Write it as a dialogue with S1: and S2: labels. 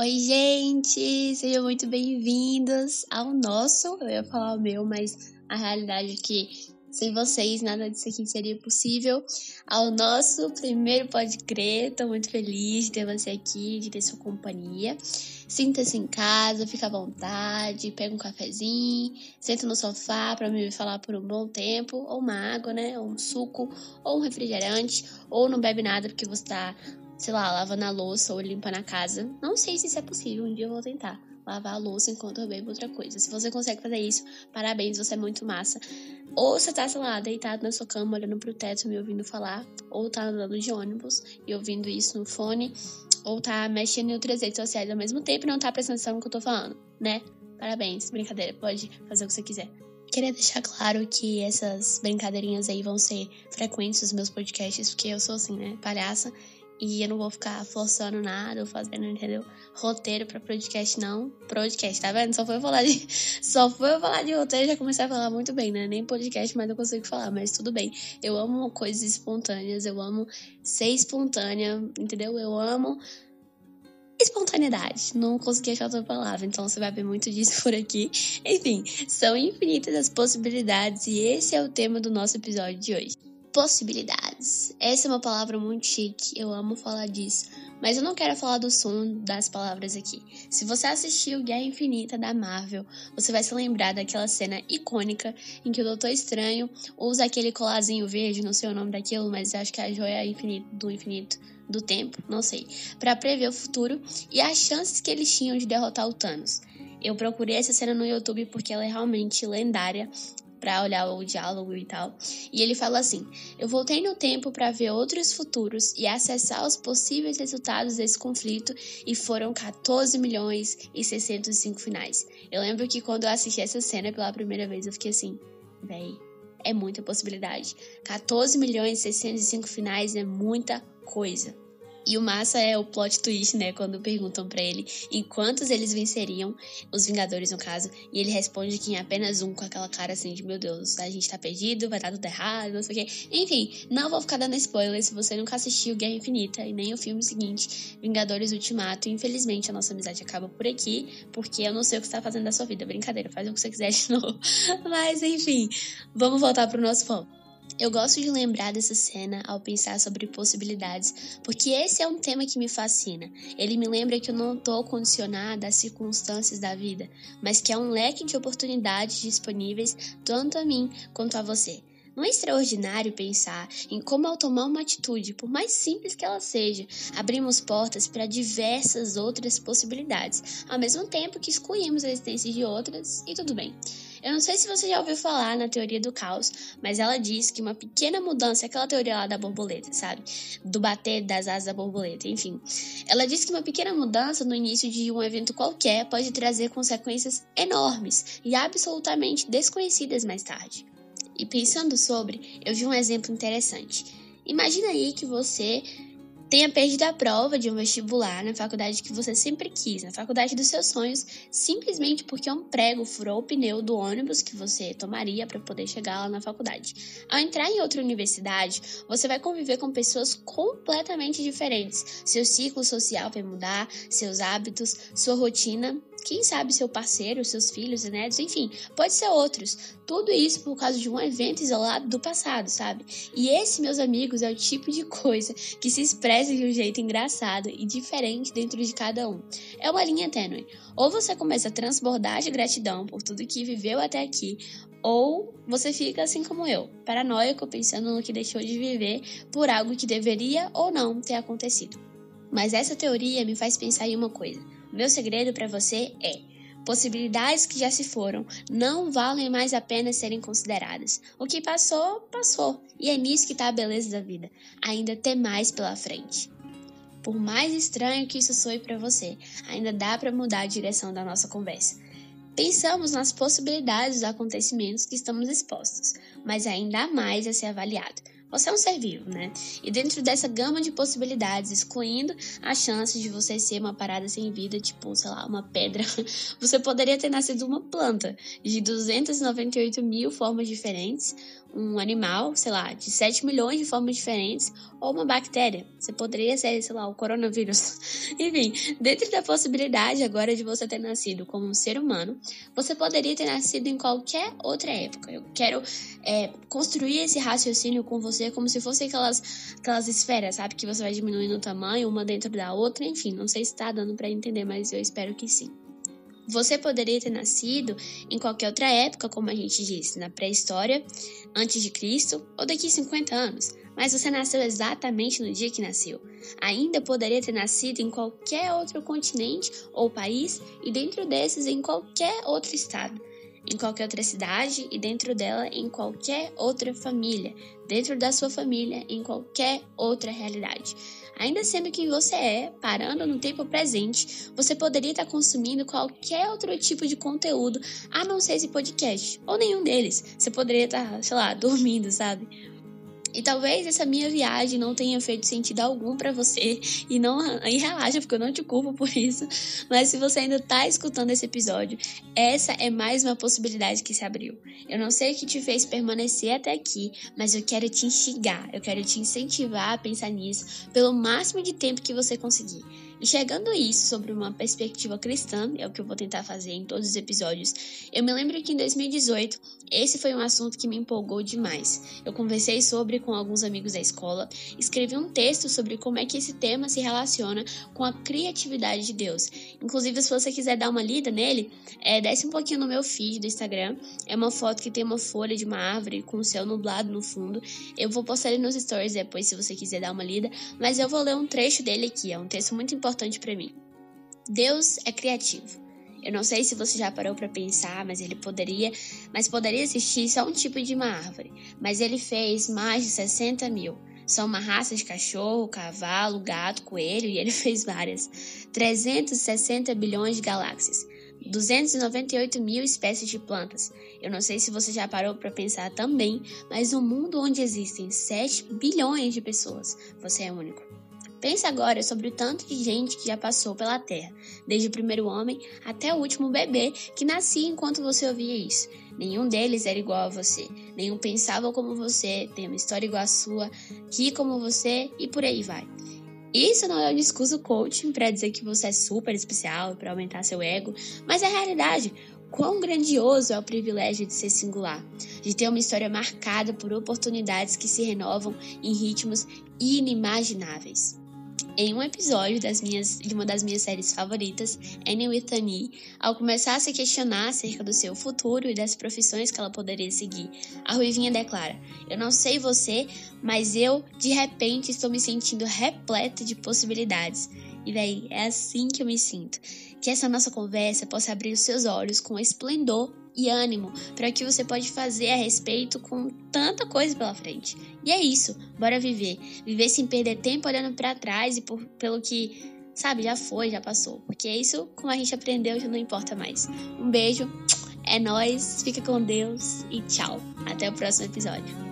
S1: Oi, gente! Sejam muito bem-vindos ao nosso. Eu ia falar o meu, mas a realidade é que sem vocês nada disso aqui seria possível. Ao nosso primeiro Pode Crer, tô muito feliz de ter você aqui, de ter sua companhia. Sinta-se em casa, fica à vontade, pega um cafezinho, senta no sofá para me falar por um bom tempo, ou uma água, né? Ou um suco, ou um refrigerante, ou não bebe nada porque você tá sei lá, lavando a louça ou limpando a casa. Não sei se isso é possível, um dia eu vou tentar lavar a louça enquanto eu bebo outra coisa. Se você consegue fazer isso, parabéns, você é muito massa. Ou você tá, sei lá, deitado na sua cama, olhando pro teto, me ouvindo falar, ou tá andando de ônibus e ouvindo isso no fone, ou tá mexendo em outras redes sociais ao mesmo tempo e não tá prestando atenção no que eu tô falando, né? Parabéns, brincadeira, pode fazer o que você quiser. Queria deixar claro que essas brincadeirinhas aí vão ser frequentes nos meus podcasts, porque eu sou assim, né? Palhaça. E eu não vou ficar forçando nada ou fazendo, entendeu? Roteiro pra podcast, não. Podcast, tá vendo? Só foi eu falar de. Só foi eu falar de roteiro já comecei a falar muito bem, né? Nem podcast, mas eu consigo falar, mas tudo bem. Eu amo coisas espontâneas, eu amo ser espontânea, entendeu? Eu amo espontaneidade. Não consegui achar outra palavra, então você vai ver muito disso por aqui. Enfim, são infinitas as possibilidades e esse é o tema do nosso episódio de hoje possibilidades. Essa é uma palavra muito chique, eu amo falar disso, mas eu não quero falar do som das palavras aqui. Se você assistiu Guerra Infinita da Marvel, você vai se lembrar daquela cena icônica em que o Doutor Estranho usa aquele colarzinho verde, não sei o nome daquilo, mas acho que é a joia infinito, do infinito do tempo, não sei, para prever o futuro e as chances que eles tinham de derrotar o Thanos. Eu procurei essa cena no YouTube porque ela é realmente lendária para olhar o diálogo e tal. E ele fala assim: Eu voltei no tempo para ver outros futuros e acessar os possíveis resultados desse conflito, e foram 14 milhões e 605 finais. Eu lembro que quando eu assisti essa cena pela primeira vez, eu fiquei assim: véi, é muita possibilidade. 14 milhões e 605 finais é muita coisa. E o massa é o plot twist, né? Quando perguntam para ele em quantos eles venceriam, os Vingadores no caso, e ele responde que em apenas um, com aquela cara assim de: Meu Deus, a gente tá perdido, vai dar tudo errado, não sei o quê. Enfim, não vou ficar dando spoiler se você nunca assistiu Guerra Infinita e nem o filme seguinte, Vingadores Ultimato. Infelizmente, a nossa amizade acaba por aqui, porque eu não sei o que você tá fazendo da sua vida. Brincadeira, faz o que você quiser de novo. Mas enfim, vamos voltar pro nosso foco. Eu gosto de lembrar dessa cena ao pensar sobre possibilidades, porque esse é um tema que me fascina. Ele me lembra que eu não estou condicionada às circunstâncias da vida, mas que há um leque de oportunidades disponíveis tanto a mim quanto a você. Não é extraordinário pensar em como ao tomar uma atitude, por mais simples que ela seja, abrimos portas para diversas outras possibilidades, ao mesmo tempo que excluímos a existência de outras e tudo bem. Eu não sei se você já ouviu falar na teoria do caos, mas ela diz que uma pequena mudança, aquela teoria lá da borboleta, sabe? Do bater das asas da borboleta, enfim. Ela diz que uma pequena mudança no início de um evento qualquer pode trazer consequências enormes e absolutamente desconhecidas mais tarde. E pensando sobre, eu vi um exemplo interessante. Imagina aí que você tenha perdido a prova de um vestibular na faculdade que você sempre quis, na faculdade dos seus sonhos, simplesmente porque um prego furou o pneu do ônibus que você tomaria para poder chegar lá na faculdade. Ao entrar em outra universidade, você vai conviver com pessoas completamente diferentes. Seu ciclo social vai mudar, seus hábitos, sua rotina quem sabe seu parceiro, seus filhos e netos, enfim, pode ser outros. Tudo isso por causa de um evento isolado do passado, sabe? E esse, meus amigos, é o tipo de coisa que se expressa de um jeito engraçado e diferente dentro de cada um. É uma linha tênue. Ou você começa a transbordar de gratidão por tudo que viveu até aqui, ou você fica assim como eu, paranoico pensando no que deixou de viver por algo que deveria ou não ter acontecido. Mas essa teoria me faz pensar em uma coisa. Meu segredo para você é: possibilidades que já se foram não valem mais a pena serem consideradas. O que passou, passou. E é nisso que está a beleza da vida. Ainda tem mais pela frente. Por mais estranho que isso soe para você, ainda dá para mudar a direção da nossa conversa. Pensamos nas possibilidades dos acontecimentos que estamos expostos, mas ainda há mais a ser avaliado. Você é um ser vivo, né? E dentro dessa gama de possibilidades, excluindo a chance de você ser uma parada sem vida, tipo, sei lá, uma pedra, você poderia ter nascido uma planta de 298 mil formas diferentes, um animal, sei lá, de 7 milhões de formas diferentes, ou uma bactéria. Você poderia ser, sei lá, o coronavírus. Enfim, dentro da possibilidade agora de você ter nascido como um ser humano, você poderia ter nascido em qualquer outra época. Eu quero é, construir esse raciocínio com você como se fosse aquelas, aquelas esferas, sabe? Que você vai diminuindo o tamanho, uma dentro da outra, enfim, não sei se tá dando para entender, mas eu espero que sim. Você poderia ter nascido em qualquer outra época, como a gente disse, na pré-história, antes de Cristo ou daqui a 50 anos, mas você nasceu exatamente no dia que nasceu. Ainda poderia ter nascido em qualquer outro continente ou país e dentro desses em qualquer outro estado em qualquer outra cidade e dentro dela em qualquer outra família, dentro da sua família em qualquer outra realidade. Ainda sendo quem você é, parando no tempo presente, você poderia estar consumindo qualquer outro tipo de conteúdo, a não ser esse podcast, ou nenhum deles. Você poderia estar, sei lá, dormindo, sabe? E talvez essa minha viagem não tenha feito sentido algum para você e não e relaxa porque eu não te culpo por isso, mas se você ainda tá escutando esse episódio, essa é mais uma possibilidade que se abriu. Eu não sei o que te fez permanecer até aqui, mas eu quero te instigar, eu quero te incentivar a pensar nisso pelo máximo de tempo que você conseguir. Enxergando isso sobre uma perspectiva cristã, é o que eu vou tentar fazer em todos os episódios, eu me lembro que em 2018 esse foi um assunto que me empolgou demais. Eu conversei sobre com alguns amigos da escola, escrevi um texto sobre como é que esse tema se relaciona com a criatividade de Deus. Inclusive, se você quiser dar uma lida nele, é, desce um pouquinho no meu feed do Instagram. É uma foto que tem uma folha de uma árvore com o céu nublado no fundo. Eu vou postar ele nos stories depois, se você quiser dar uma lida, mas eu vou ler um trecho dele aqui. É um texto muito importante importante para mim. Deus é criativo. Eu não sei se você já parou para pensar, mas ele poderia, mas poderia existir só um tipo de uma árvore. Mas ele fez mais de 60 mil. São uma raça de cachorro, cavalo, gato, coelho e ele fez várias. 360 bilhões de galáxias. 298 mil espécies de plantas. Eu não sei se você já parou para pensar também, mas no mundo onde existem 7 bilhões de pessoas, você é único. Pense agora sobre o tanto de gente que já passou pela Terra, desde o primeiro homem até o último bebê que nascia enquanto você ouvia isso. Nenhum deles era igual a você, nenhum pensava como você, tem uma história igual à sua, ri como você e por aí vai. Isso não é um discurso coaching para dizer que você é super especial para aumentar seu ego, mas é a realidade. Quão grandioso é o privilégio de ser singular, de ter uma história marcada por oportunidades que se renovam em ritmos inimagináveis. Em um episódio das minhas, de uma das minhas séries favoritas, Annie with Annie, ao começar a se questionar acerca do seu futuro e das profissões que ela poderia seguir, a Ruivinha declara: Eu não sei você, mas eu, de repente, estou me sentindo repleta de possibilidades. E daí, é assim que eu me sinto. Que essa nossa conversa possa abrir os seus olhos com esplendor e ânimo para o que você pode fazer a respeito com tanta coisa pela frente. E é isso, bora viver. Viver sem perder tempo olhando para trás e por, pelo que, sabe, já foi, já passou. Porque é isso, como a gente aprendeu, já não importa mais. Um beijo, é nós, fica com Deus e tchau. Até o próximo episódio.